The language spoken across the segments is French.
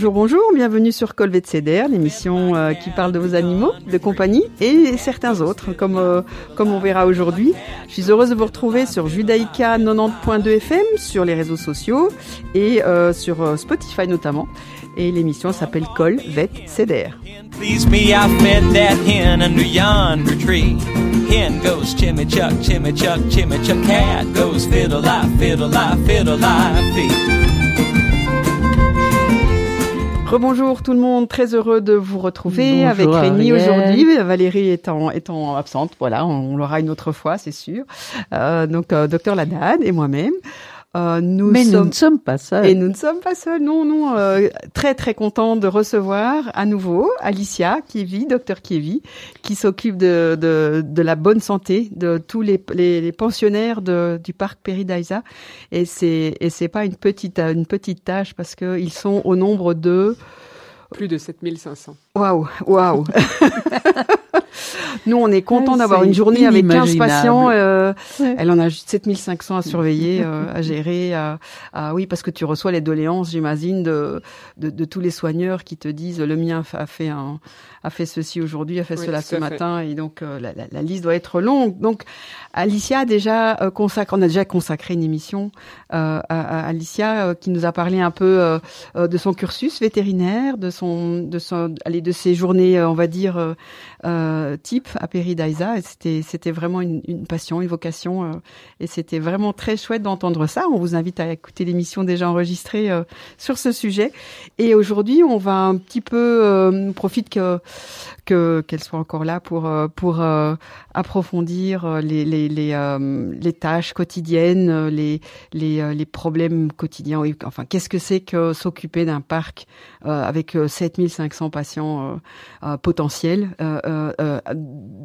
Bonjour, bonjour, bienvenue sur Colvet CDR, l'émission euh, qui parle de vos animaux de compagnie et certains autres, comme, euh, comme on verra aujourd'hui. Je suis heureuse de vous retrouver sur Judaïka 90.2 FM, sur les réseaux sociaux et euh, sur Spotify notamment. Et l'émission s'appelle Col Vet CDR. Please me, I fed that hen under yonder tree. Hen goes chimmy chuck, chimmy chuck, chimmy chuck. Cat goes fiddle lie, fiddle lie, fiddle lie, Rebonjour tout le monde, très heureux de vous retrouver avec Rémi aujourd'hui. Valérie étant, étant absente, voilà, on, l'aura une autre fois, c'est sûr. Euh, donc, euh, docteur Ladad et moi-même. Euh, nous Mais nous ne sommes pas seuls. Et nous ne sommes pas seuls, non, non. Euh, très, très content de recevoir à nouveau Alicia Kievi, docteur Kievi, qui s'occupe de, de, de, la bonne santé de tous les, les, les pensionnaires de, du parc Péridaïsa. Et c'est et c'est pas une petite une petite tâche parce que ils sont au nombre de plus de 7500. Waouh, waouh. Nous, on est content d'avoir une journée avec 15 patients. Euh, Elle en a 7500 à surveiller, euh, à gérer. À, oui, parce que tu reçois les doléances, j'imagine, de, de, de, tous les soigneurs qui te disent le mien a fait un, a fait ceci aujourd'hui, a fait cela ce matin, et donc euh, la, la, la, liste doit être longue. Donc, Alicia a déjà consacré, on a déjà consacré une émission euh, à, à, Alicia qui nous a parlé un peu de son cursus vétérinaire, de son, de son, allez, de ses journées, on va dire type à Péridaïsa. Et c'était, c'était vraiment une, une, passion, une vocation, et c'était vraiment très chouette d'entendre ça. On vous invite à écouter l'émission déjà enregistrée sur ce sujet. Et aujourd'hui, on va un petit peu, on profite que que qu'elle soit encore là pour euh, pour euh, approfondir euh, les les les, les tâches quotidiennes, les les les problèmes quotidiens. Enfin, qu'est-ce que c'est que s'occuper d'un parc avec 7500 patients potentiels,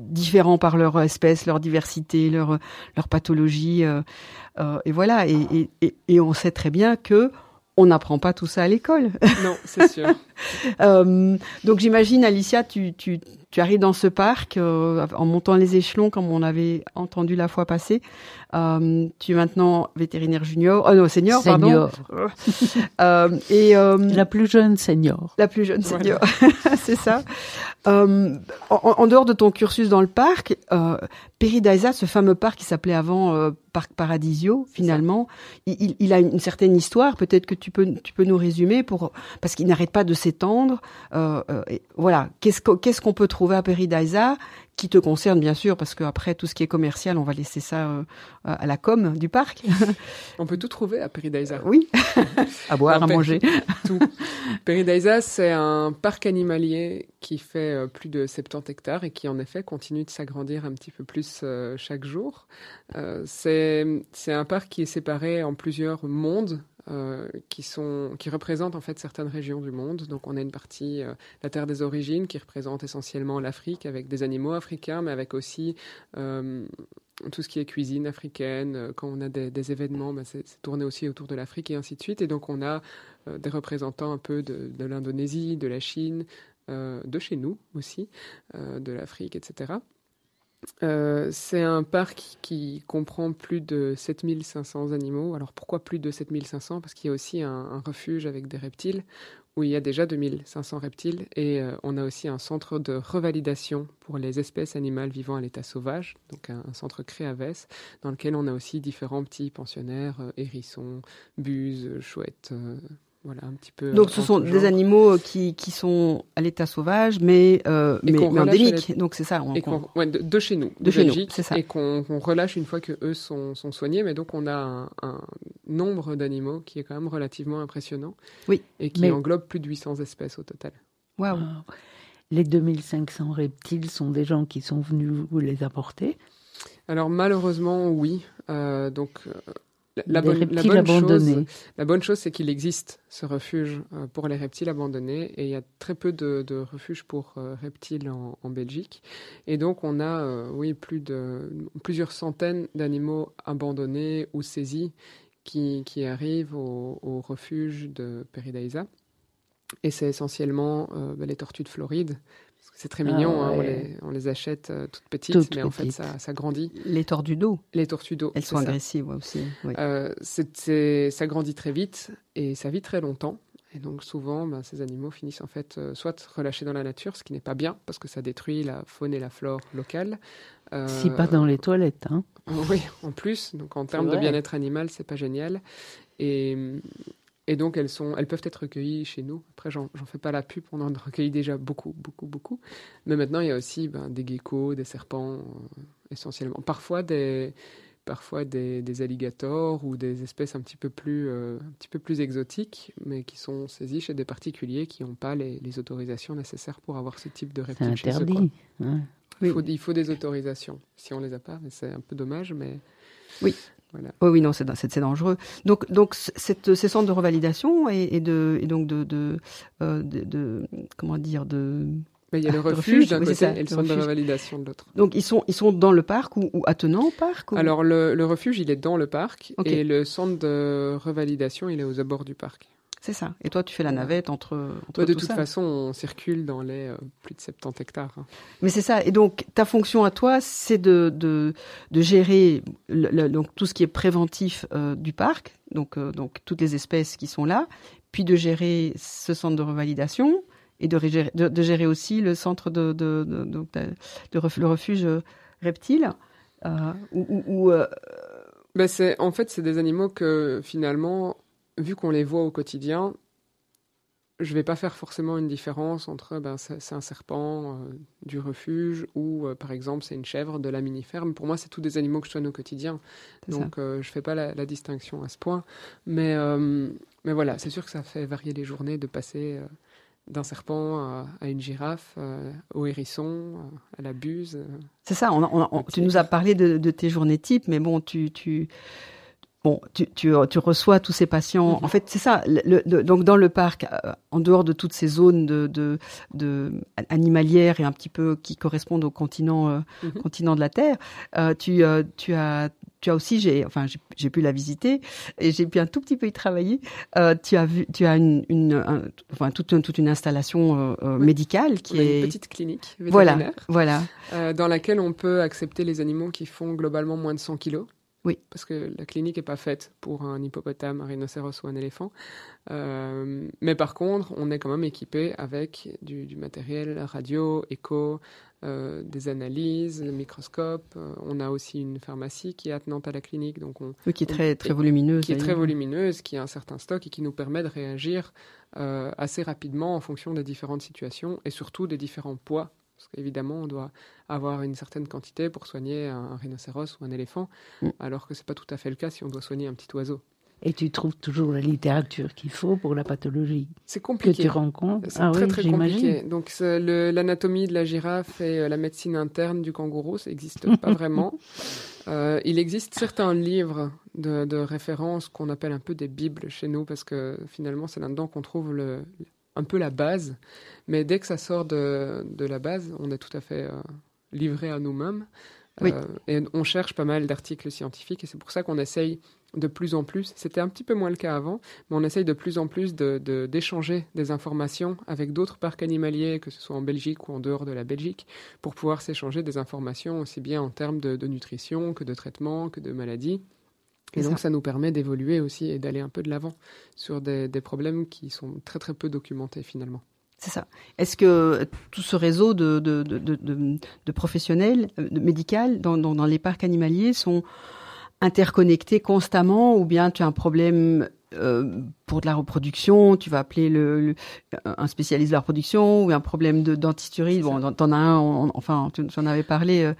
différents par leur espèce, leur diversité, leur leur pathologie. et voilà. Et, et, et on sait très bien que on n'apprend pas tout ça à l'école. Non, c'est sûr. euh, donc j'imagine, Alicia, tu, tu, tu, arrives dans ce parc euh, en montant les échelons, comme on avait entendu la fois passée. Euh, tu es maintenant vétérinaire junior, oh non, senior, senior. pardon. euh, et euh, la plus jeune senior. La plus jeune senior, c'est ça. Euh, en, en, dehors de ton cursus dans le parc, euh, Peridaisa, ce fameux parc qui s'appelait avant euh, Parc Paradisio, finalement, il, il, a une certaine histoire. Peut-être que tu peux, tu peux nous résumer pour parce qu'il n'arrête pas de s'étendre. Euh, voilà, qu'est-ce qu'on peut trouver à Peridaisa qui te concerne bien sûr, parce qu'après tout ce qui est commercial, on va laisser ça à la com du parc. on peut tout trouver à Peridaisa. Oui, à boire, à manger. Tout. Peridaisa, c'est un parc animalier qui fait euh, plus de 70 hectares et qui en effet continue de s'agrandir un petit peu plus euh, chaque jour. Euh, c'est un parc qui est séparé en plusieurs mondes qui sont qui représentent en fait certaines régions du monde. Donc on a une partie la terre des origines qui représente essentiellement l'Afrique avec des animaux africains, mais avec aussi tout ce qui est cuisine africaine. Quand on a des, événements, ben c'est tourné aussi autour de l'Afrique et ainsi de suite. Et donc on a des représentants un peu de l'Indonésie, de la Chine, de chez nous aussi, de l'Afrique, etc. Euh, c'est un parc qui comprend plus de 7500 animaux. Alors pourquoi plus de 7500 Parce qu'il y a aussi un, refuge avec des reptiles où il y a déjà 2500 reptiles et euh, on a aussi un centre de revalidation pour les espèces animales vivant à l'état sauvage, donc un, un centre Créaves dans lequel on a aussi différents petits pensionnaires, euh, hérissons, buses, chouettes, euh, voilà, un petit peu. Donc, ce sont des genre. animaux euh, qui, qui sont à l'état sauvage, mais, euh, mais, mais endémiques. Donc, c'est ça. On, et ouais, de, de, chez nous, de, de chez Belgique, nous, c'est ça. Et qu'on qu relâche une fois que eux sont, sont soignés. Mais donc, on a un, un nombre d'animaux qui est quand même relativement impressionnant. Oui. Et qui mais... englobe plus de 800 espèces au total. Waouh. Les 2500 reptiles sont des gens qui sont venus vous les apporter? Alors, malheureusement, oui. Euh, donc. La, bonne, la, bonne chose, la bonne chose, c'est qu'il existe ce refuge euh, pour les reptiles abandonnés et il y a très peu de, de refuges pour euh, reptiles en, en, Belgique. Et donc, on a, euh, oui, plus de, plusieurs centaines d'animaux abandonnés ou saisis qui, qui arrivent au, au, refuge de Peridaisa. Et c'est essentiellement euh, les tortues de Floride, c'est très mignon, ah, ouais. hein, on, les, on, les, achète euh, toutes petites, toutes mais petites. en fait ça, ça, grandit. Les tortues d'eau. Les tortues d'eau. Elles sont agressives ouais, aussi. Oui. Euh, ça grandit très vite et ça vit très longtemps. Et donc souvent, ben, ces animaux finissent en fait soit relâchés dans la nature, ce qui n'est pas bien parce que ça détruit la faune et la flore locale. si pas dans les toilettes, hein. Oui, en plus. Donc en termes de bien-être animal, c'est pas génial. Et, et donc, elles, sont, elles peuvent être recueillies chez nous. Après, j'en fais pas la pub, on en recueille déjà beaucoup, beaucoup, beaucoup. Mais maintenant, il y a aussi ben, des geckos, des serpents, euh, essentiellement. Parfois, des, parfois des, des, alligators ou des espèces un petit, peu plus, euh, un petit peu plus exotiques, mais qui sont saisies chez des particuliers qui n'ont pas les, les, autorisations nécessaires pour avoir ce type de reptiles chez eux. Il, faut, il faut des autorisations. Si on les a pas, c'est un peu dommage, mais... Oui. Oui, oui, non, c'est dangereux. Donc, donc cette, ces centres de revalidation et, de, et donc de, de, euh, de, comment dire, de il y a le refuge d'un côté et le centre de revalidation de l'autre. Donc ils sont, ils sont dans le parc ou, attenant au parc Alors le, le, refuge, il est dans le parc et le centre de revalidation, il est aux abords du parc. C'est ça. Et toi, tu fais la navette entre, entre De toute façon, on circule dans les euh, plus de 70 hectares. Hein. Mais c'est ça. Et donc, ta fonction à toi, c'est de, de, de gérer le, donc, tout ce qui est préventif euh, du parc, donc, euh, donc toutes les espèces qui sont là, puis de gérer ce centre de revalidation et de, de, de gérer aussi le centre de, de, de, de, le refuge reptile. ou, ben c'est, en fait, c'est des animaux que finalement vu qu'on les voit au quotidien, je vais pas faire forcément une différence entre ben, c'est un serpent euh, du refuge ou euh, par exemple c'est une chèvre de la mini-ferme. Pour moi, c'est tous des animaux que je soigne au quotidien. Donc euh, je fais pas la, la, distinction à ce point. Mais, mais voilà, c'est sûr que ça fait varier les journées de passer d'un serpent à, une girafe, au hérisson, à la buse. C'est ça, on, tu nous as parlé de, de, tes journées types, mais bon, tu, tu, Bon, tu, tu, tu, reçois tous ces patients. En fait, c'est ça. Le, donc dans le parc, euh, en dehors de toutes ces zones de, de, de, animalières et un petit peu qui correspondent au continent, euh, mhm. continent de la Terre, euh, tu, tu as tu as aussi, j'ai, enfin, j'ai pu la visiter et j'ai pu un tout petit peu y travailler. tu as vu, tu as une, une enfin, toute, toute une installation médicale qui est une petite clinique vétérinaire. Voilà, voilà. dans laquelle on peut accepter les animaux qui font globalement moins de 100 kilos. Oui. Parce que la clinique n'est pas faite pour un hippopotame, un rhinocéros ou un éléphant. Euh, mais par contre, on est quand même équipé avec du, matériel radio, écho, euh, des analyses, des microscopes. Euh, on a aussi une pharmacie qui est attenante à la clinique. Donc on, qui est très, très volumineuse. Qui est très volumineuse, qui a un certain stock et qui nous permet de réagir assez rapidement en fonction des différentes situations et surtout des différents poids parce qu'évidemment, on doit avoir une certaine quantité pour soigner un, rhinocéros ou un éléphant, mm. alors que ce n'est pas tout à fait le cas si on doit soigner un petit oiseau. Et tu trouves toujours la littérature qu'il faut pour la pathologie C'est compliqué. Que tu rencontres C'est ah très, très compliqué. Donc, l'anatomie de la girafe et euh, la médecine interne du kangourou, ça n'existe pas vraiment. Euh, il existe certains livres de, de référence qu'on appelle un peu des bibles chez nous, parce que finalement, c'est là-dedans qu'on trouve le, un peu la base. Mais dès que ça sort de, de la base, on est tout à fait euh, livré à nous-mêmes. Euh, et on cherche pas mal d'articles scientifiques et c'est pour ça qu'on essaye de plus en plus, c'était un petit peu moins le cas avant, mais on essaye de plus en plus d'échanger de, des informations avec d'autres parcs animaliers, que ce soit en Belgique ou en dehors de la Belgique, pour pouvoir s'échanger des informations aussi bien en termes de, de nutrition que de traitement, que de maladies. Et donc, ça. nous permet d'évoluer aussi et d'aller un peu de l'avant sur des, problèmes qui sont très très peu documentés finalement. C'est ça. Est-ce que tout ce réseau de, de, de, professionnels euh, médicaux dans, dans, les parcs animaliers sont interconnectés constamment ou bien tu as un problème euh, pour de la reproduction, tu vas appeler le, un spécialiste de la reproduction ou un problème de dentisterie? Bon, t'en as un, enfin, tu en avais parlé,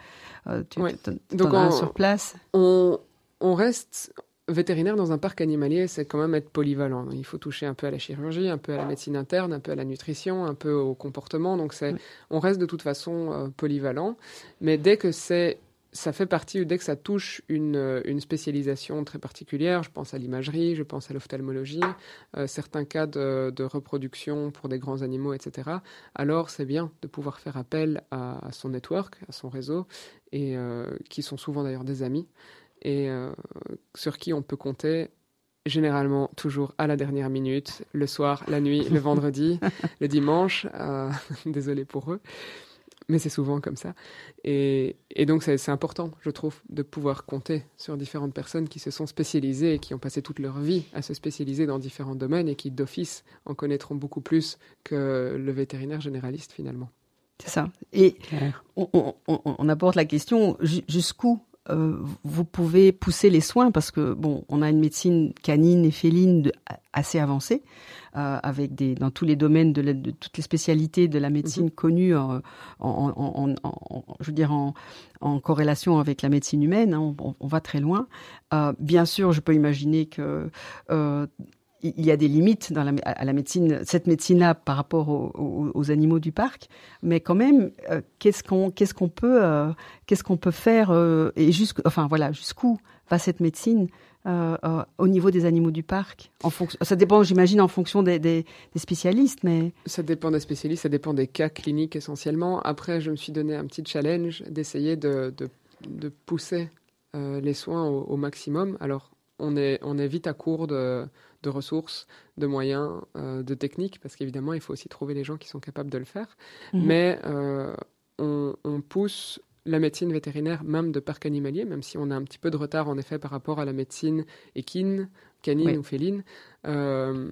euh, tu en as un sur place. On, on reste vétérinaire dans un parc animalier, c'est quand même être polyvalent. Il faut toucher un peu à la chirurgie, un peu à la médecine interne, un peu à la nutrition, un peu au comportement. Donc c'est, on reste de toute façon euh, polyvalent. Mais dès que c'est ça fait partie, ou dès que ça touche une, euh, une, spécialisation très particulière, je pense à l'imagerie, je pense à l'ophtalmologie, euh, certains cas de, de, reproduction pour des grands animaux, etc., alors c'est bien de pouvoir faire appel à, son network, à son réseau, et qui sont souvent d'ailleurs des amis, et euh, sur qui on peut compter généralement toujours à la dernière minute, le soir, la nuit, le vendredi, le dimanche. Euh, désolé pour eux. mais c'est souvent comme ça. Et, donc c'est important, je trouve, de pouvoir compter sur différentes personnes qui se sont spécialisées et qui ont passé toute leur vie à se spécialiser dans différents domaines et qui d'office en connaîtront beaucoup plus que le vétérinaire généraliste finalement. C'est ça. Et on, apporte la question jusqu'où euh, vous pouvez pousser les soins parce que bon, on a une médecine canine et féline assez avancée. Euh, avec des dans tous les domaines de, de, toutes les spécialités de la médecine mhm. connue en, en, en, je veux dire en, corrélation avec la médecine humaine. Hein, on, on, va très loin. Euh, bien sûr, je peux imaginer que euh, il y a des limites à la médecine, cette médecine-là par rapport aux, aux, animaux du parc, mais quand même, euh, qu'est-ce qu'on qu'est-ce qu'on peut euh, qu'est-ce qu'on peut faire euh, et enfin voilà jusqu'où va cette médecine au niveau des animaux du parc Ça dépend, j'imagine, en fonction des, spécialistes, mais... Ça dépend des spécialistes, ça dépend des cas cliniques essentiellement. Après, je me suis donné un petit challenge d'essayer de, pousser les soins au, au, maximum. Alors, on est, on est vite à court de, de ressources, de moyens, euh, de techniques, parce qu'évidemment, il faut aussi trouver les gens qui sont capables de le faire. Mhm. Mais euh, on, on pousse la médecine vétérinaire, même de parc animalier, même si on a un petit peu de retard en effet par rapport à la médecine équine, canine ou féline, euh,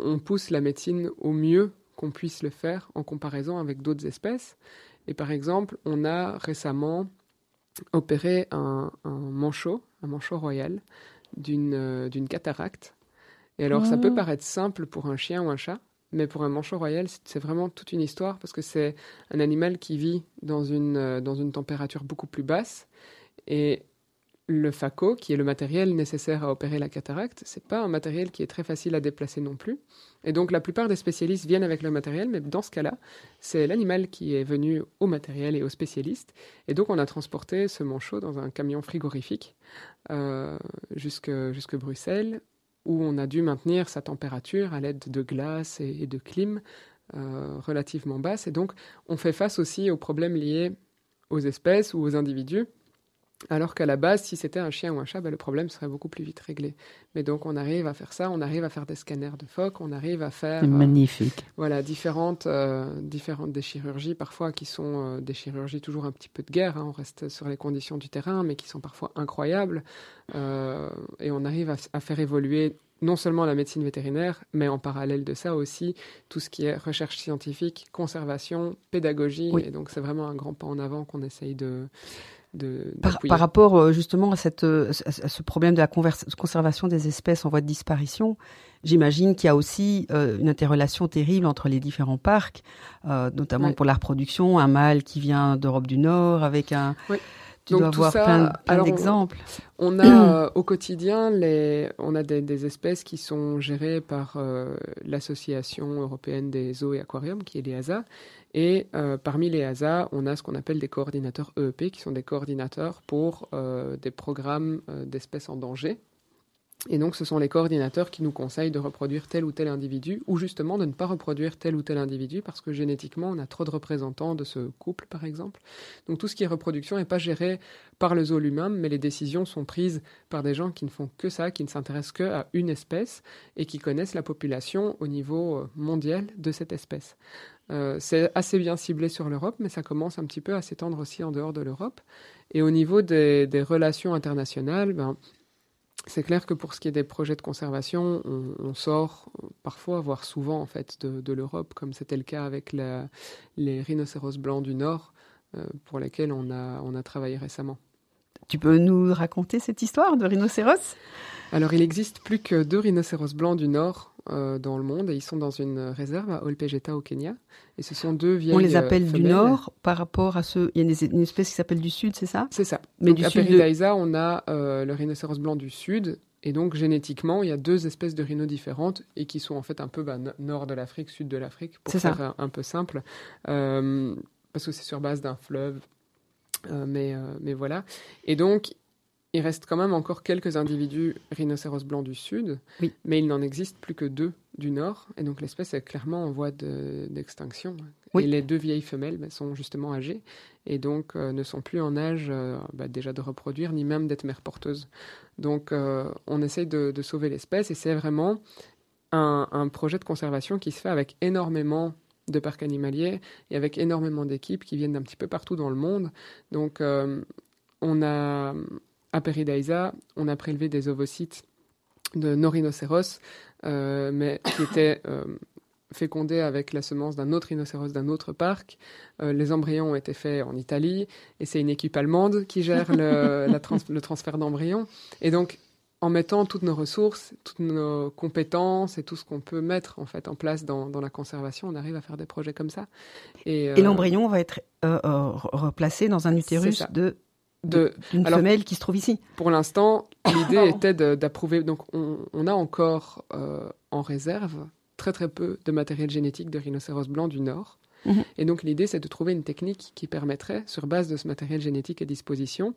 on pousse la médecine au mieux qu'on puisse le faire en comparaison avec d'autres espèces. Et par exemple, on a récemment opéré un, manchot, un manchot royal, d'une euh, cataracte. Et alors, ça peut ah. paraître simple pour un chien ou un chat, mais pour un manchot royal, c'est vraiment toute une histoire parce que c'est un animal qui vit dans une, euh, dans une température beaucoup plus basse. Et le phaco, qui est le matériel nécessaire à opérer la cataracte, c'est pas un matériel qui est très facile à déplacer non plus. Et donc la plupart des spécialistes viennent avec le matériel, mais dans ce cas-là, c'est l'animal qui est venu au matériel et aux spécialistes. Et donc on a transporté ce manchot dans un camion frigorifique euh, jusque, jusque Bruxelles, où on a dû maintenir sa température à l'aide de glace et, de clim euh, relativement basse. Et donc, on fait face aussi aux problèmes liés aux espèces ou aux individus alors qu'à la base, si c'était un chien ou un chat, ben, le problème serait beaucoup plus vite réglé. Mais donc on arrive à faire ça, on arrive à faire des scanners de phoques, on arrive à faire... Euh, magnifique. voilà, différentes, euh, différentes des chirurgies parfois qui sont euh, des chirurgies toujours un petit peu de guerre, hein. on reste sur les conditions du terrain, mais qui sont parfois incroyables. et on arrive à, à, faire évoluer non seulement la médecine vétérinaire, mais en parallèle de ça aussi tout ce qui est recherche scientifique, conservation, pédagogie. Et donc c'est vraiment un grand pas en avant qu'on essaye de par, par, rapport euh, justement à, cette, euh, à ce problème de la conservation des espèces en voie de disparition, j'imagine qu'il y a aussi euh, une interrelation terrible entre les différents parcs, notamment pour la reproduction, un mâle qui vient d'Europe du Nord avec un... Oui. Tu Donc, dois avoir plein, plein d'exemples. On, a au quotidien, les, on a des, des, espèces qui sont gérées par l'Association européenne des zoos et aquariums, qui est l'EASA, et euh, parmi les ASA, on a ce qu'on appelle des coordinateurs EEP, qui sont des coordinateurs pour euh, des programmes euh, d'espèces en danger. Et donc, ce sont les coordinateurs qui nous conseillent de reproduire tel ou tel individu, ou justement de ne pas reproduire tel ou tel individu, parce que génétiquement, on a trop de représentants de ce couple, par exemple. Donc, tout ce qui est reproduction n'est pas géré par le zoo lui-même, mais les décisions sont prises par des gens qui ne font que ça, qui ne s'intéressent que à une espèce, et qui connaissent la population au niveau mondial de cette espèce. Euh, c'est assez bien ciblé sur l'Europe, mais ça commence un petit peu à s'étendre aussi en dehors de l'Europe. Et au niveau des, relations internationales, ben, c'est clair que pour ce qui est des projets de conservation, on, sort parfois, voire souvent en fait, de, l'Europe, comme c'était le cas avec les rhinocéros blancs du Nord, euh, pour lesquels on a, on a travaillé récemment. Tu peux nous raconter cette histoire de rhinocéros? Alors, il existe plus que deux rhinocéros blancs du Nord euh, dans le monde et ils sont dans une réserve à Olpejeta au Kenya. Et ce sont deux vieilles. On les appelle du nord par rapport à ceux. Il y a une espèce qui s'appelle du sud, c'est ça? C'est ça. Mais du à sud. on a euh, le rhinocéros blanc du sud. Et donc génétiquement, il y a deux espèces de rhinos différentes et qui sont en fait un peu bah, nord de l'Afrique, sud de l'Afrique, pour faire un, un, peu simple, euh, parce que c'est sur base d'un fleuve. mais, mais voilà. Et donc, il reste quand même encore quelques individus rhinocéros blancs du sud, mais il n'en existe plus que deux du nord, et donc l'espèce est clairement en voie d'extinction. Et les deux vieilles femelles bah, sont justement âgées, et donc euh, ne sont plus en âge euh, bah, déjà de reproduire, ni même d'être mère porteuse. Donc euh, on essaye de, sauver l'espèce, et c'est vraiment un, projet de conservation qui se fait avec énormément de parcs animaliers et avec énormément d'équipes qui viennent d'un petit peu partout dans le monde. Donc, on a, à Peridaisa, on a prélevé des ovocytes de nos rhinocéros, mais qui étaient fécondés avec la semence d'un autre rhinocéros d'un autre parc. Euh, les embryons ont été faits en Italie et c'est une équipe allemande qui gère le, le transfert d'embryons. Et donc, en mettant toutes nos ressources, toutes nos compétences et tout ce qu'on peut mettre en fait en place dans, dans, la conservation, on arrive à faire des projets comme ça. Et, euh, l'embryon va être euh, replacé dans un utérus de de, une femelle qui se trouve ici. Pour l'instant, l'idée était d'approuver. Donc, on, on, a encore en réserve très très peu de matériel génétique de rhinocéros blanc du Nord. Mhm. Et donc l'idée, c'est de trouver une technique qui permettrait, sur base de ce matériel génétique à disposition,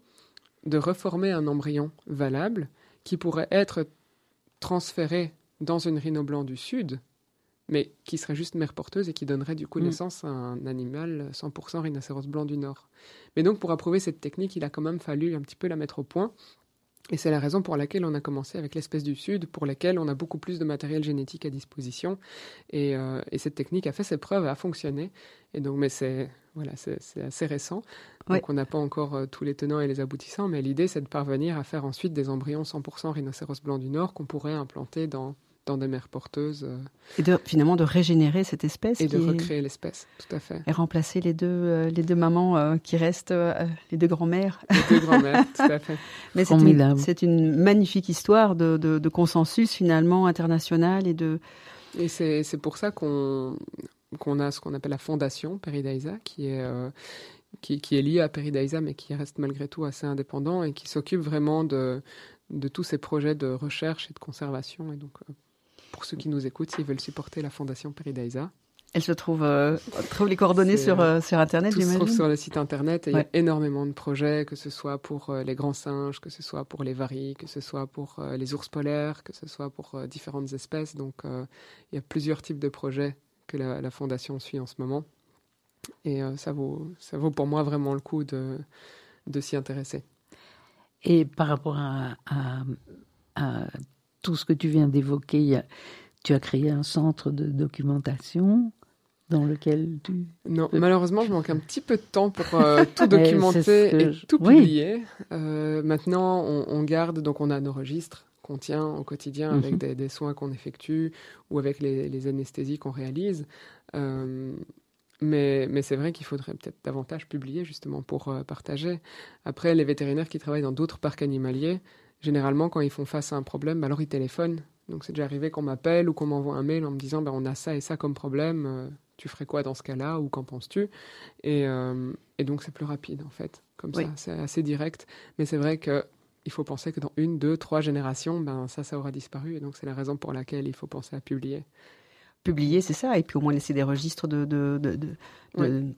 de reformer un embryon valable qui pourrait être transféré dans une rhino blanc du Sud, mais qui serait juste mère porteuse et qui donnerait du coup mhm. naissance à un animal 100% rhinocéros blanc du Nord. Mais donc pour approuver cette technique, il a quand même fallu un petit peu la mettre au point. Et c'est la raison pour laquelle on a commencé avec l'espèce du Sud, pour laquelle on a beaucoup plus de matériel génétique à disposition. Et, euh, cette technique a fait ses preuves, a fonctionné. Et donc, mais c'est voilà, c'est assez récent. Donc, on n'a pas encore euh, tous les tenants et les aboutissants. Mais l'idée, c'est de parvenir à faire ensuite des embryons 100% rhinocéros blanc du Nord qu'on pourrait implanter dans dans des mers porteuses. Euh, et de, finalement de régénérer cette espèce. Et de recréer l'espèce, tout à fait. Et remplacer les deux, euh, les deux mamans euh, qui restent, les deux grands-mères. Les deux grands-mères, tout à fait. Mais c'est une, c'est une magnifique histoire de, de, de, consensus finalement international et de... Et c'est, c'est pour ça qu'on, qu'on a ce qu'on appelle la fondation Peridaisa, qui est... qui, qui, est liée à Peridaisa, mais qui reste malgré tout assez indépendant et qui s'occupe vraiment de, de tous ces projets de recherche et de conservation. Et donc, pour ceux qui nous écoutent, s'ils veulent supporter la Fondation Peridaisa. Elle se trouve, euh, trouve les coordonnées sur, euh, sur Internet, Tout se trouve sur le site Internet et il y a énormément de projets, que ce soit pour euh, les grands singes, que ce soit pour les varis, que ce soit pour euh, les ours polaires, que ce soit pour différentes espèces. Donc il y a plusieurs types de projets que la, la Fondation suit en ce moment. Et ça, vaut, ça vaut pour moi vraiment le coup de, de s'y intéresser. Et par rapport à, à tout ce que tu viens d'évoquer, tu as créé un centre de documentation dans lequel tu... Non, malheureusement, je manque un petit peu de temps pour euh, tout documenter et tout publier. Euh, maintenant, on, garde, donc on a nos registres qu'on tient au quotidien avec mhm. des, soins qu'on effectue ou avec les, anesthésies qu'on réalise. Euh, mais, mais c'est vrai qu'il faudrait peut-être davantage publier justement pour partager. Après, les vétérinaires qui travaillent dans d'autres parcs animaliers, généralement, quand ils font face à un problème, alors ils téléphonent. Donc c'est déjà arrivé qu'on m'appelle ou qu'on m'envoie un mail en me disant bah, on a ça et ça comme problème, euh, tu ferais quoi dans ce cas-là ou qu'en penses-tu? Et, euh, et, donc c'est plus rapide en fait, comme ça, c'est assez direct. Mais c'est vrai que il faut penser que dans une, deux, trois générations, ben ça, ça aura disparu. Et donc c'est la raison pour laquelle il faut penser à publier publier, c'est ça, et puis au moins laisser des registres de, de,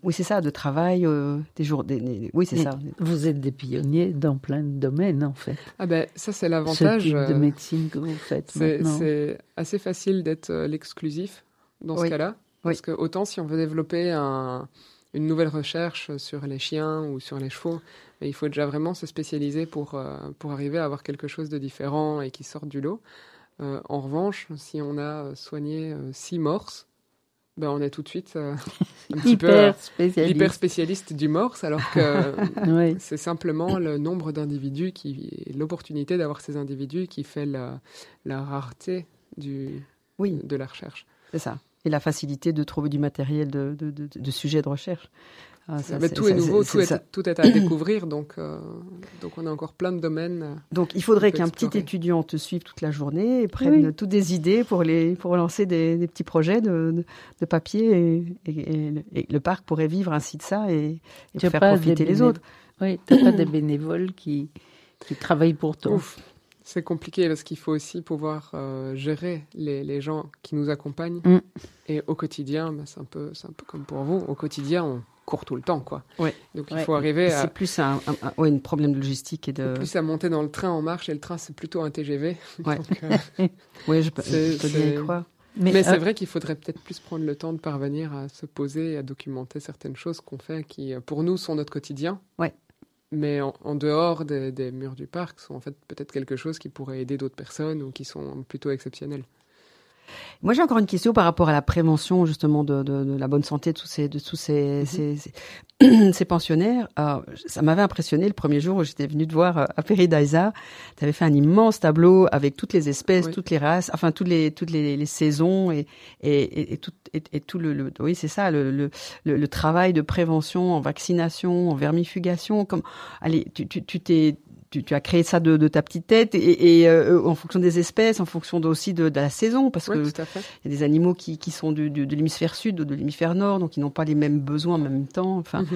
oui, c'est ça, de travail, euh, des jours, des, oui, c'est ça. Vous êtes des pionniers dans plein de domaines, en fait. Ah ben, ça c'est l'avantage. Ce type de euh, médecine que vous faites C'est assez facile d'être euh, l'exclusif dans ce cas-là, parce que autant si on veut développer un, une nouvelle recherche sur les chiens ou sur les chevaux, mais il faut déjà vraiment se spécialiser pour, pour arriver à avoir quelque chose de différent et qui sorte du lot. Euh, en revanche, si on a soigné euh, six morses, ben on est tout de suite euh, un petit hyper peu spécialiste. hyper spécialiste du morse, alors que c'est simplement le nombre d'individus qui, l'opportunité d'avoir ces individus qui fait la, la rareté du, oui. de la recherche. C'est ça. Et la facilité de trouver du matériel de, de, de, de sujets de recherche. Ah, tout est, nouveau, tout, est, à découvrir, donc, euh, donc on a encore plein de domaines. Euh, donc il faudrait qu'un petit étudiant te suive toute la journée et prenne toutes des idées pour, les, pour lancer des, petits projets de, de, papier et, le parc pourrait vivre ainsi de ça et, faire profiter les autres. Oui, tu n'as pas des bénévoles qui, qui travaillent pour toi. C'est compliqué parce qu'il faut aussi pouvoir euh, gérer les, les, gens qui nous accompagnent. Mm. Et au quotidien, bah, c'est un, peu, un peu comme pour vous. Au quotidien, on, court tout le temps, quoi. Ouais. Donc il faut arriver à. C'est plus un, un, problème de logistique et de. Plus à monter dans le train en marche et le train c'est plutôt un TGV. Ouais. Euh, oui, je peux, bien croire. Mais, c'est euh, vrai qu'il faudrait peut-être plus prendre le temps de parvenir à se poser, à documenter certaines choses qu'on fait qui, pour nous, sont notre quotidien. Ouais. Mais en, dehors des, murs du parc, sont en fait peut-être quelque chose qui pourrait aider d'autres personnes ou qui sont plutôt exceptionnels. Moi, j'ai encore une question par rapport à la prévention justement de, de, de la bonne santé de tous ces, de tous ces, mhm. ces, ces, pensionnaires. Euh, ça m'avait impressionné le premier jour où j'étais venue te voir euh, à Peridaisa. Tu avais fait un immense tableau avec toutes les espèces, toutes les races, enfin toutes les toutes les, les saisons et et, et, tout et, tout le, le oui c'est ça le, le, le, travail de prévention en vaccination, en vermifugation. Comme allez, tu tu t'es tu, tu, as créé ça de, de ta petite tête et, et euh, en fonction des espèces, en fonction aussi de, de, la saison, parce que il y a des animaux qui, qui sont du, du, de l'hémisphère sud ou de l'hémisphère nord, donc ils n'ont pas les mêmes besoins en même temps. Enfin, mhm.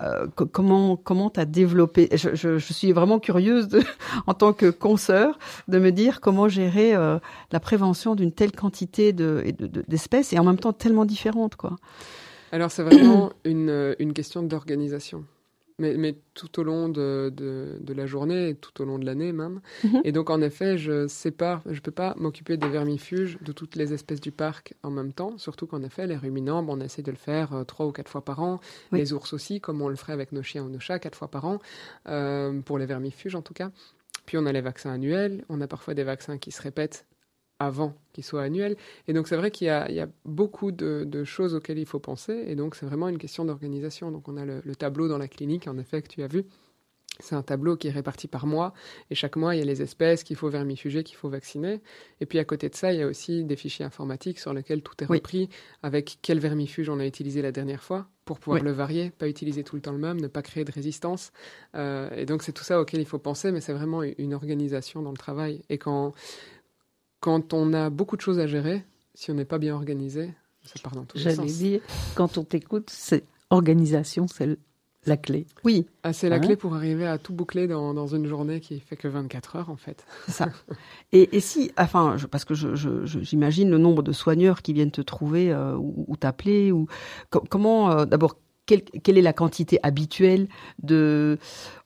euh, comment comment t'as développé je, je, je, suis vraiment curieuse de, en tant que consoeur de me dire comment gérer euh, la prévention d'une telle quantité de d'espèces et en même temps tellement différentes, quoi. Alors c'est vraiment une, une question d'organisation mais, mais, tout au long de, de, de, la journée, tout au long de l'année même. Mhm. Et donc, en effet, je sépare, je peux pas m'occuper des vermifuges de toutes les espèces du parc en même temps, surtout qu'en effet, les ruminants, on essaie de le faire euh, trois ou quatre fois par an. Les ours aussi, comme on le ferait avec nos chiens ou nos chats, quatre fois par an, euh, pour les vermifuges en tout cas. Puis on a les vaccins annuels, on a parfois des vaccins qui se répètent avant qu'il soit annuel. Et donc c'est vrai qu'il y, y, a beaucoup de, choses auxquelles il faut penser. Et donc c'est vraiment une question d'organisation. Donc on a le, tableau dans la clinique, en effet, que tu as vu. C'est un tableau qui est réparti par mois. Et chaque mois, il y a les espèces qu'il faut vermifuger, qu'il faut vacciner. Et puis à côté de ça, il y a aussi des fichiers informatiques sur lesquels tout est repris, avec quel vermifuge on a utilisé la dernière fois pour pouvoir le varier, pas utiliser tout le temps le même, ne pas créer de résistance. Euh, et donc c'est tout ça auquel il faut penser, mais c'est vraiment une organisation dans le travail. Et quand quand on a beaucoup de choses à gérer, si on n'est pas bien organisé, ça part dans tous les sens. J'allais dire, quand on t'écoute, c'est organisation, c'est la clé. Oui. Ah, c'est la hein clé pour arriver à tout boucler dans, dans, une journée qui fait que 24 heures, en fait. C'est ça. et, et, si, enfin, parce que j'imagine le nombre de soigneurs qui viennent te trouver euh, ou, t'appeler, ou comment, euh, d'abord, quelle, quelle, est la quantité habituelle de,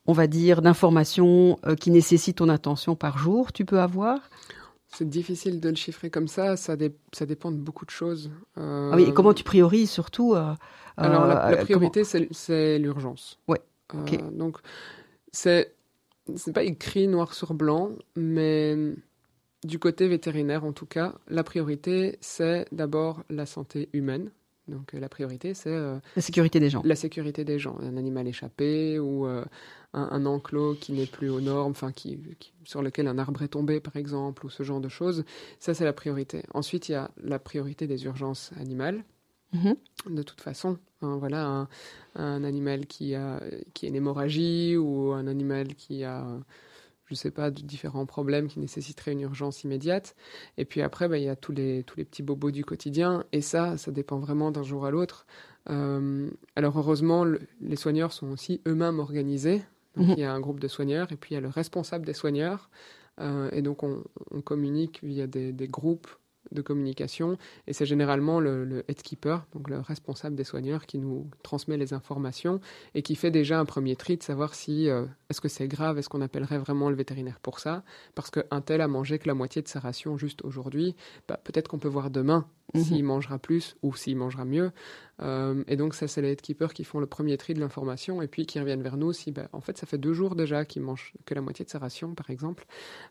on va dire, d'informations euh, qui nécessitent ton attention par jour tu peux avoir? C'est difficile de le chiffrer comme ça, ça, ça dépend de beaucoup de choses. Euh... Ah oui, et comment tu priorises surtout euh, Alors la, euh, priorité, c'est l'urgence. Ouais. Euh, donc c'est pas écrit noir sur blanc, mais du côté vétérinaire en tout cas, la priorité c'est d'abord la santé humaine. Donc la priorité c'est la sécurité des gens. La sécurité des gens, un animal échappé ou un, enclos qui n'est plus aux normes, enfin qui, sur lequel un arbre est tombé par exemple, ou ce genre de choses. Ça, c'est la priorité. Ensuite, il y a la priorité des urgences animales. Mhm. De toute façon, hein, voilà, un, un, animal qui a qui a une hémorragie ou un animal qui a je sais pas, de différents problèmes qui nécessiteraient une urgence immédiate. Et puis après, bah, il y a tous les, tous les petits bobos du quotidien. Et ça, ça dépend vraiment d'un jour à l'autre. Euh, alors heureusement, les soigneurs sont aussi eux-mêmes organisés. Donc, mhm. il y a un groupe de soigneurs et puis il y a le responsable des soigneurs. Euh, et donc, on, on, communique via des, des, groupes de communication et c'est généralement le, le headkeeper, donc le responsable des soigneurs, qui nous transmet les informations et qui fait déjà un premier tri de savoir si euh, est-ce que c'est grave, est-ce qu'on appellerait vraiment le vétérinaire pour ça, parce qu'un tel a mangé que la moitié de sa ration juste aujourd'hui, bah, peut-être qu'on peut voir demain Mhm. s'il mangera plus ou s'il mangera mieux. Euh, et donc ça, c'est les headkeepers qui font le premier tri de l'information et puis qui reviennent vers nous si, ben, en fait, ça fait deux jours déjà qu'il mange que la moitié de sa ration, par exemple.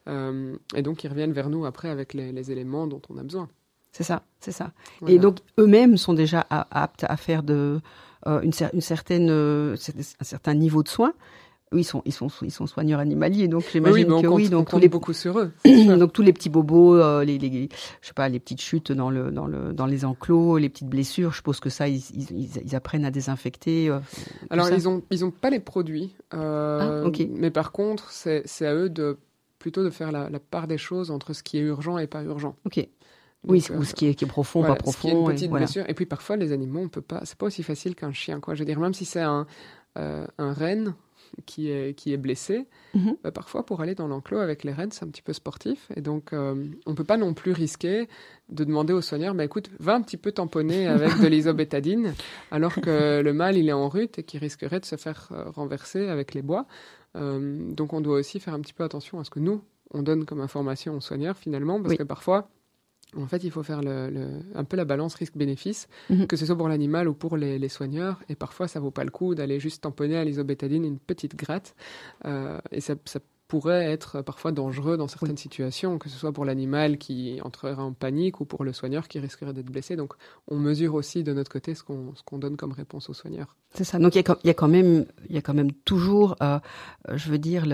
Euh, et donc ils reviennent vers nous après avec les, éléments dont on a besoin. C'est ça, c'est ça. Et donc eux-mêmes sont déjà aptes à faire de euh, une, une, certaine, un certain niveau de soins. Oui, ils sont, ils sont, ils sont soigneurs animaliers, donc j'imagine oui, que oui. Donc on tous les beaucoup sur eux. donc tous les petits bobos, euh, les, les, je sais pas, les petites chutes dans le, dans le, dans les enclos, les petites blessures. Je suppose que ça, ils, ils, ils apprennent à désinfecter. Euh, Alors ils ont, ils ont pas les produits. Euh, ah, Mais par contre, c'est, c'est à eux de plutôt de faire la, la, part des choses entre ce qui est urgent et pas urgent. Ok. oui, ou ce qui est, qui est profond, pas profond. Ce qui est une petite et, blessure. Et puis parfois, les animaux, on peut pas. C'est pas aussi facile qu'un chien, quoi. Je veux dire, même si c'est un, un renne qui est, qui est blessé, mhm. bah, parfois pour aller dans l'enclos avec les rennes, c'est un petit peu sportif. Et donc, euh, on ne peut pas non plus risquer de demander au soigneur, bah, écoute, va un petit peu tamponner avec de l'isobétadine, alors que le mâle, il est en rut et qui risquerait de se faire euh, renverser avec les bois. Euh, donc, on doit aussi faire un petit peu attention à ce que nous, on donne comme information au soigneur finalement, parce que parfois, en fait, il faut faire un peu la balance risque-bénéfice, mhm. que ce soit pour l'animal ou pour les, soigneurs. Et parfois, ça vaut pas le coup d'aller juste tamponner à l'isobétadine une petite gratte. Euh, et ça, pourrait être parfois dangereux dans certaines situations, que ce soit pour l'animal qui entrerait en panique ou pour le soigneur qui risquerait d'être blessé. Donc on mesure aussi de notre côté ce qu'on donne comme réponse aux soigneurs. C'est ça. Donc il y, a, quand même, il y a quand même toujours, euh, je veux dire,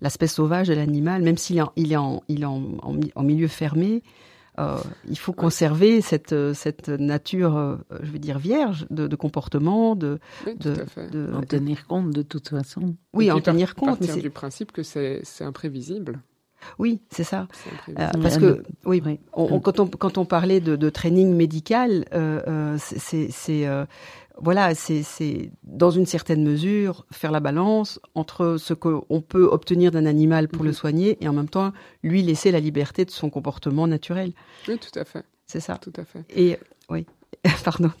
l'aspect sauvage de l'animal, même s'il est, il est, en, il est en milieu fermé. Euh, il faut conserver cette, euh, cette nature, euh, je veux dire, vierge de, de comportement, de, de, de, en tenir compte de toute façon. Oui, en tenir compte. Partir mais du principe que c'est imprévisible. Oui, c'est ça. Euh, parce que oui, on, quand on quand on parlait de, de training médical, euh, c'est voilà, c'est dans une certaine mesure faire la balance entre ce qu'on peut obtenir d'un animal pour le mhm. soigner et en même temps lui laisser la liberté de son comportement naturel. Oui, tout à fait. C'est ça. Tout à fait. Et oui, pardon.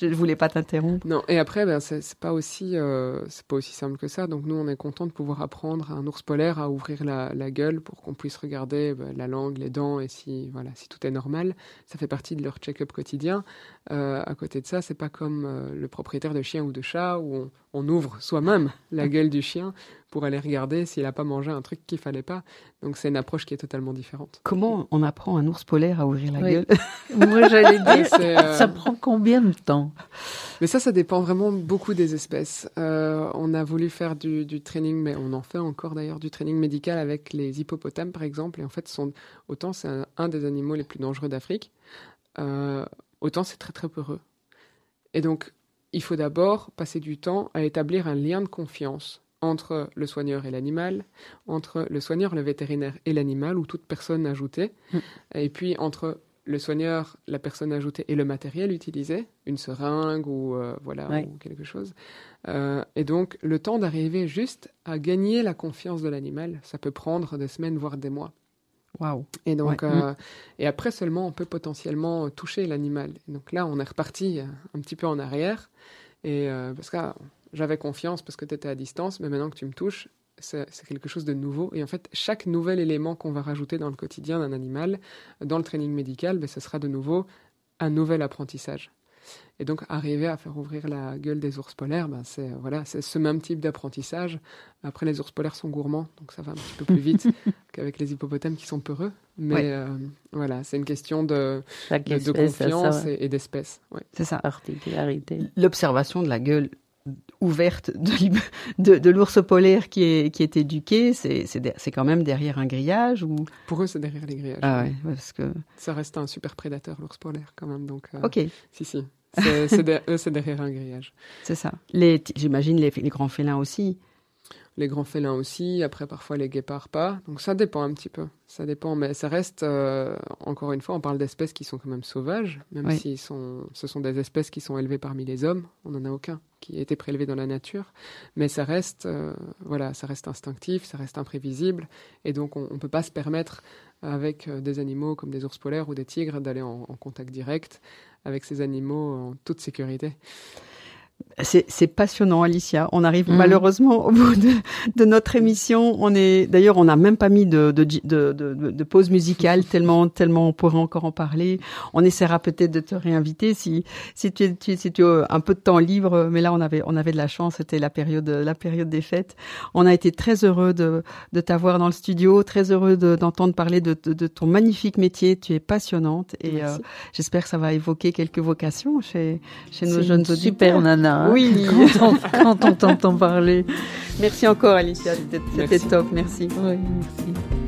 Je ne voulais pas t'interrompre. Non, et après, ben, c'est pas aussi, euh, c'est pas aussi simple que ça. Donc nous, on est content de pouvoir apprendre à un ours polaire à ouvrir la, la gueule pour qu'on puisse regarder ben, la langue, les dents et si, voilà, si tout est normal. Ça fait partie de leur check-up quotidien. Euh, à côté de ça, c'est pas comme euh, le propriétaire de chien ou de chat où on, on ouvre soi-même la gueule du chien pour aller regarder s'il n'a pas mangé un truc qu'il fallait pas. Donc c'est une approche qui est totalement différente. Comment on apprend un ours polaire à ouvrir la gueule? Moi j'allais dire, ça prend combien de temps? Mais ça, ça dépend vraiment beaucoup des espèces. Euh, on a voulu faire du, du, training, mais on en fait encore d'ailleurs du training médical avec les hippopotames par exemple. Et en fait, sont, autant c'est un, des animaux les plus dangereux d'Afrique, euh, autant c'est très très peureux. Et donc, il faut d'abord passer du temps à établir un lien de confiance entre le soigneur et l'animal, entre le soigneur, le vétérinaire et l'animal, ou toute personne ajoutée, mm. et puis entre le soigneur, la personne ajoutée et le matériel utilisé, une seringue ou euh, voilà ou quelque chose. Euh, et donc le temps d'arriver juste à gagner la confiance de l'animal, ça peut prendre des semaines voire des mois. Waouh. Et donc euh, mm. et après seulement on peut potentiellement toucher l'animal. Donc là on est reparti un petit peu en arrière et parce que j'avais confiance parce que tu étais à distance, mais maintenant que tu me touches, c'est quelque chose de nouveau. Et en fait, chaque nouvel élément qu'on va rajouter dans le quotidien d'un animal, dans le training médical, ben, ce sera de nouveau un nouvel apprentissage. Et donc, arriver à faire ouvrir la gueule des ours polaires, ben, c'est voilà, c'est ce même type d'apprentissage. Après, les ours polaires sont gourmands, donc ça va un petit peu plus vite qu'avec les hippopotames qui sont peureux. Mais euh, voilà, c'est une question de, de, confiance et, et d'espèce. C'est ça. Particularité. L'observation de la gueule ouverte de, de, l'ours polaire qui est, qui est éduqué, c'est, quand même derrière un grillage ou? Pour eux, c'est derrière les grillages. Ah ouais, parce que ça reste un super prédateur l'ours polaire quand même. Donc euh, ok. Si si, c'est, c'est eux c'est derrière un grillage. C'est ça. J'imagine les, les grands félins aussi les grands félins aussi, après parfois les guépards pas. Donc ça dépend un petit peu, ça dépend, mais ça reste, euh, encore une fois, on parle d'espèces qui sont quand même sauvages, même si sont, ce sont des espèces qui sont élevées parmi les hommes, on n'en a aucun qui a été prélevé dans la nature, mais ça reste, euh, voilà, ça reste instinctif, ça reste imprévisible, et donc on ne peut pas se permettre avec euh, des animaux comme des ours polaires ou des tigres d'aller en contact direct avec ces animaux en toute sécurité. C'est passionnant, Alicia. On arrive mhm. malheureusement au bout de, de, notre émission. On est, d'ailleurs, on n'a même pas mis de, de, de, pause musicale tellement, tellement on pourrait encore en parler. On essaiera peut-être de te réinviter si, si tu, tu, si tu as un peu de temps libre. Mais là, on avait, on avait de la chance. C'était la période, la période des fêtes. On a été très heureux de, de t'avoir dans le studio, très heureux d'entendre parler de, de, ton magnifique métier. Tu es passionnante et euh, j'espère que ça va évoquer quelques vocations chez, chez nos jeunes auditeurs. Super nana. Hein, oui, quand on, t'entend parler. Merci encore, Alicia. C'était top. Merci. Oui, merci.